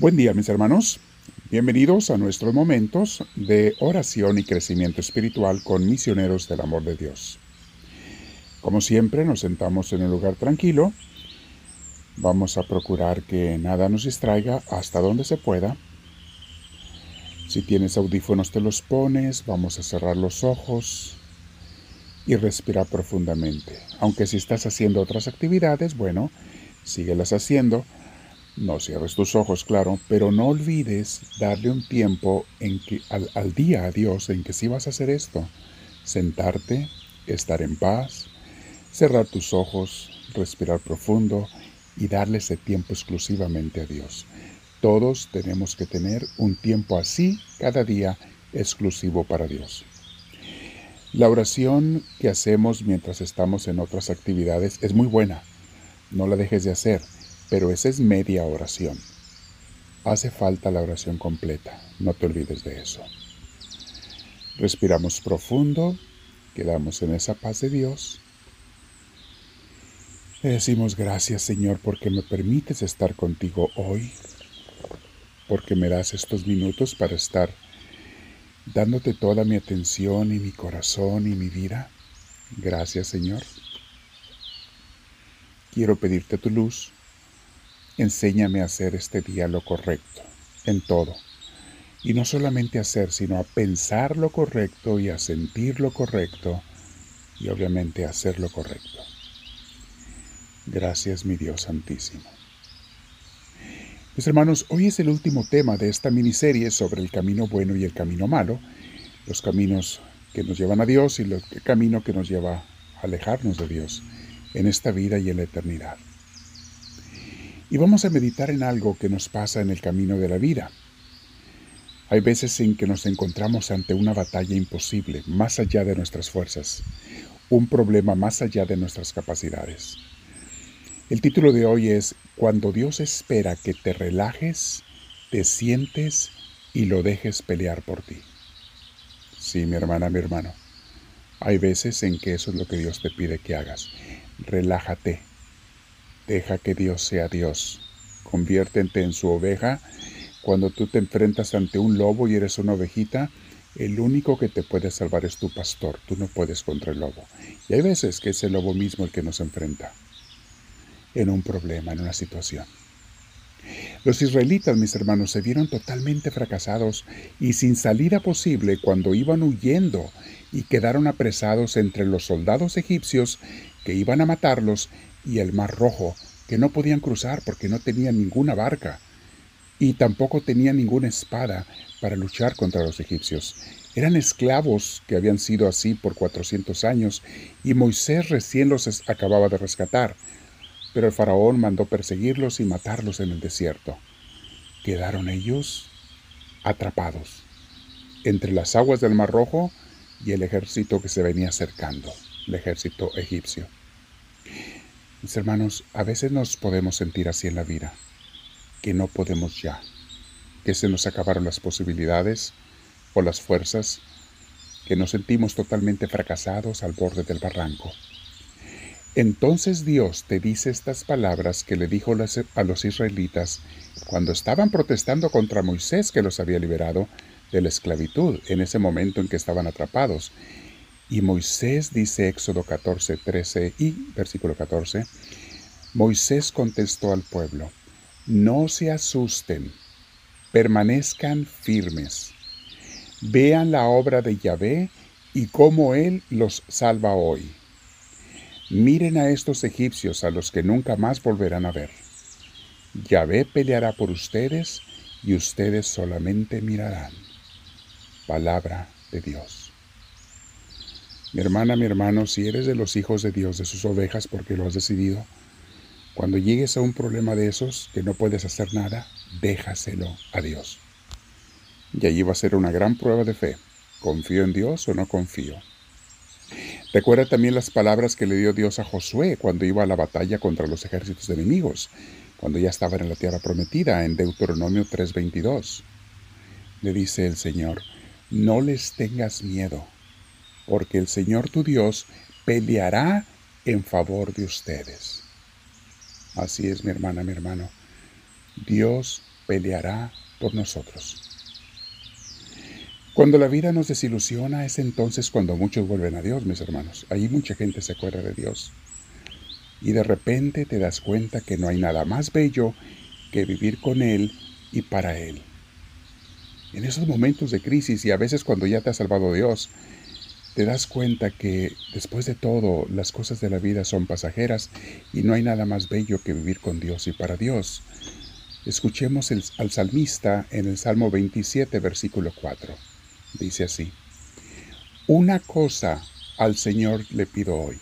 Buen día mis hermanos, bienvenidos a nuestros momentos de oración y crecimiento espiritual con misioneros del amor de Dios. Como siempre nos sentamos en un lugar tranquilo, vamos a procurar que nada nos distraiga hasta donde se pueda. Si tienes audífonos te los pones, vamos a cerrar los ojos y respirar profundamente. Aunque si estás haciendo otras actividades, bueno, síguelas haciendo no cierres tus ojos, claro, pero no olvides darle un tiempo que, al, día a Dios en que sí vas a hacer esto. Sentarte, estar en paz, cerrar tus ojos, respirar profundo y darle ese tiempo exclusivamente a Dios. Todos tenemos que tener un tiempo así cada día exclusivo para Dios. La oración que hacemos mientras estamos en otras actividades es muy buena. No la dejes de hacer pero esa es media oración. Hace falta la oración completa, no te olvides de eso. Respiramos profundo, quedamos en esa paz de Dios. Le decimos gracias Señor porque me permites estar contigo hoy, porque me das estos minutos para estar dándote toda mi atención y mi corazón y mi vida. Gracias Señor. Quiero pedirte tu luz Enséñame a hacer este día lo correcto, en todo. Y no solamente a hacer, sino a pensar lo correcto y a sentir lo correcto y obviamente a hacer lo correcto. Gracias mi Dios Santísimo. Mis hermanos, hoy es el último tema de esta miniserie sobre el camino bueno y el camino malo, los caminos que nos llevan a Dios y el camino que nos lleva a alejarnos de Dios en esta vida y en la eternidad. Y vamos a meditar en algo que nos pasa en el camino de la vida. Hay veces en que nos encontramos ante una batalla imposible, más allá de nuestras fuerzas, un problema más allá de nuestras capacidades. El título de hoy es Cuando Dios espera que te relajes, te sientes y lo dejes pelear por ti. Sí, mi hermana, mi hermano. Hay veces en que eso es lo que Dios te pide que hagas. Relájate, Deja que Dios sea Dios. Conviértete en su oveja. Cuando tú te enfrentas ante un lobo y eres una ovejita, el único que te puede salvar es tu pastor. Tú no puedes contra el lobo. Y hay veces que es el lobo mismo el que nos enfrenta en un problema, en una situación. Los israelitas, mis hermanos, se vieron totalmente fracasados y sin salida posible cuando iban huyendo y quedaron apresados entre los soldados egipcios que iban a matarlos y el Mar Rojo, que no podían cruzar porque no tenían ninguna barca y tampoco tenían ninguna espada para luchar contra los egipcios. Eran esclavos que habían sido así por 400 años y Moisés recién los acababa de rescatar, pero el faraón mandó perseguirlos y matarlos en el desierto. Quedaron ellos atrapados entre las aguas del Mar Rojo y el ejército que se venía acercando, el ejército egipcio. Hermanos, a veces nos podemos sentir así en la vida, que no podemos ya, que se nos acabaron las posibilidades o las fuerzas, que nos sentimos totalmente fracasados al borde del barranco. Entonces Dios te dice estas palabras que le dijo a los israelitas cuando estaban protestando contra Moisés que los había liberado de la esclavitud en ese momento en que estaban atrapados y Moisés dice Éxodo 14, 13 y versículo 14, Moisés contestó al pueblo, no se asusten, permanezcan firmes, vean la obra de Yahvé y cómo Él los salva hoy. Miren a estos egipcios a los que nunca más volverán a ver. Yahvé peleará por ustedes y ustedes solamente mirarán. Palabra de Dios. Mi hermana, mi hermano, si eres de los hijos de Dios, de sus ovejas, porque lo has decidido, cuando llegues a un problema de esos que no puedes hacer nada, déjaselo a Dios. Y allí va a ser una gran prueba de fe. ¿Confío en Dios o no confío? Recuerda también las palabras que le dio Dios a Josué cuando iba a la batalla contra los ejércitos enemigos, cuando ya estaban en la tierra prometida, en Deuteronomio 3:22. Le dice el Señor, no les tengas miedo porque el Señor tu Dios peleará en favor de ustedes. Así es, mi hermana, mi hermano. Dios peleará por nosotros. Cuando la vida nos desilusiona es entonces cuando muchos vuelven a Dios, mis hermanos. Ahí mucha gente se acuerda de Dios. Y de repente te das cuenta que no hay nada más bello que vivir con Él y para Él. En esos momentos de crisis y a veces cuando ya te ha salvado Dios, te das cuenta que después de todo las cosas de la vida son pasajeras y no hay nada más bello que vivir con Dios y para Dios. Escuchemos al salmista en el Salmo 27, versículo 4. Dice así, una cosa al Señor le pido hoy.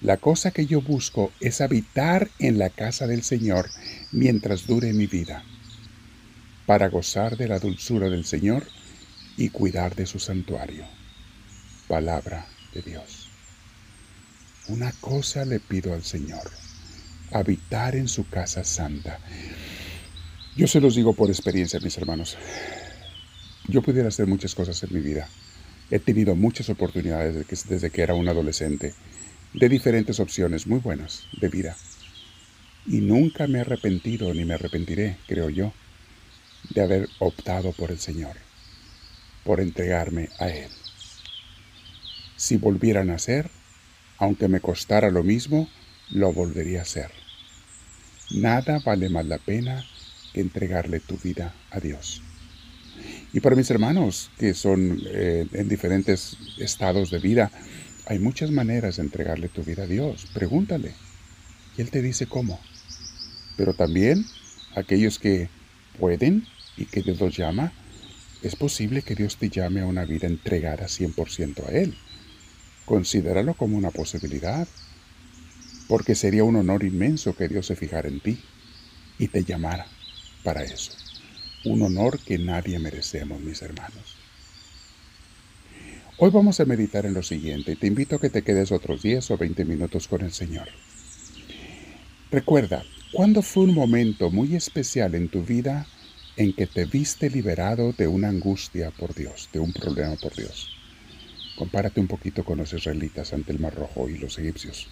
La cosa que yo busco es habitar en la casa del Señor mientras dure mi vida, para gozar de la dulzura del Señor y cuidar de su santuario. Palabra de Dios. Una cosa le pido al Señor, habitar en su casa santa. Yo se los digo por experiencia, mis hermanos. Yo pudiera hacer muchas cosas en mi vida. He tenido muchas oportunidades desde que, era un adolescente, de diferentes opciones muy buenas de vida. Y nunca me he arrepentido ni me arrepentiré, creo yo, de haber optado por el Señor, por entregarme a Él. Si volviera a nacer, aunque me costara lo mismo, lo volvería a hacer. Nada vale más la pena que entregarle tu vida a Dios. Y para mis hermanos que son eh, en diferentes estados de vida, hay muchas maneras de entregarle tu vida a Dios. Pregúntale. Y Él te dice cómo. Pero también aquellos que pueden y que Dios los llama, es posible que Dios te llame a una vida entregada 100% a Él. Considéralo como una posibilidad, porque sería un honor inmenso que Dios se fijara en ti y te llamara para eso un honor que nadie merecemos, mis hermanos. Hoy vamos a meditar en lo siguiente y te invito a que te quedes otros 10 o 20 minutos con el Señor. Recuerda, ¿cuándo fue un momento muy especial en tu vida en que te viste liberado de una angustia por Dios, de un problema por Dios? Compárate un poquito con los israelitas ante el Mar Rojo y los egipcios.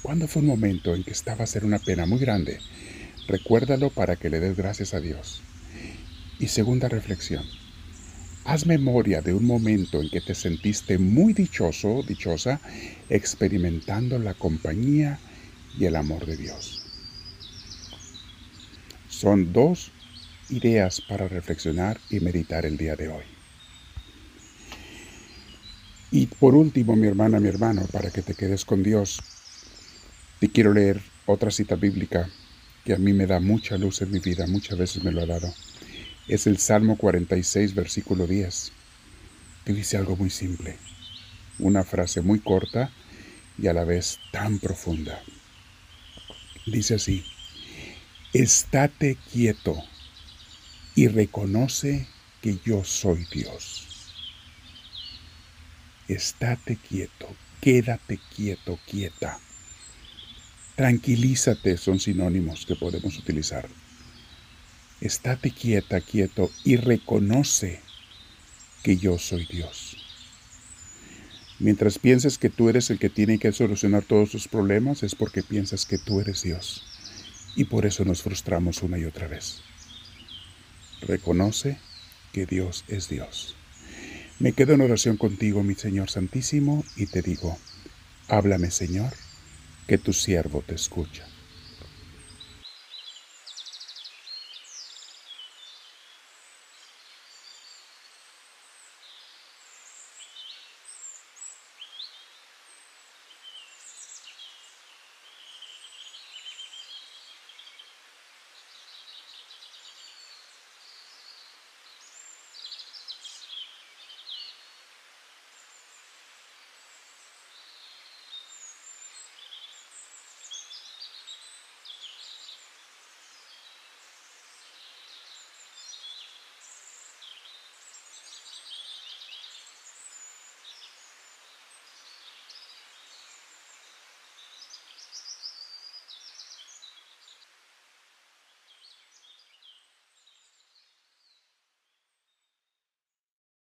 ¿Cuándo fue un momento en que estabas en una pena muy grande? Recuérdalo para que le des gracias a Dios. Y segunda reflexión. Haz memoria de un momento en que te sentiste muy dichoso, dichosa, experimentando la compañía y el amor de Dios. Son dos ideas para reflexionar y meditar el día de hoy. Y por último, mi hermana, mi hermano, para que te quedes con Dios, te quiero leer otra cita bíblica que a mí me da mucha luz en mi vida, muchas veces me lo ha dado es el Salmo 46, versículo 10, que dice algo muy simple, una frase muy corta y a la vez tan profunda. Dice así, estate quieto y reconoce que yo soy Dios. Estate quieto, quédate quieto, quieta. Tranquilízate son sinónimos que podemos utilizar estate quieta, quieto y reconoce que yo soy Dios. Mientras pienses que tú eres el que tiene que solucionar todos tus problemas, es porque piensas que tú eres Dios. Y por eso nos frustramos una y otra vez. Reconoce que Dios es Dios. Me quedo en oración contigo, mi Señor Santísimo, y te digo, háblame, Señor, que tu siervo te escucha.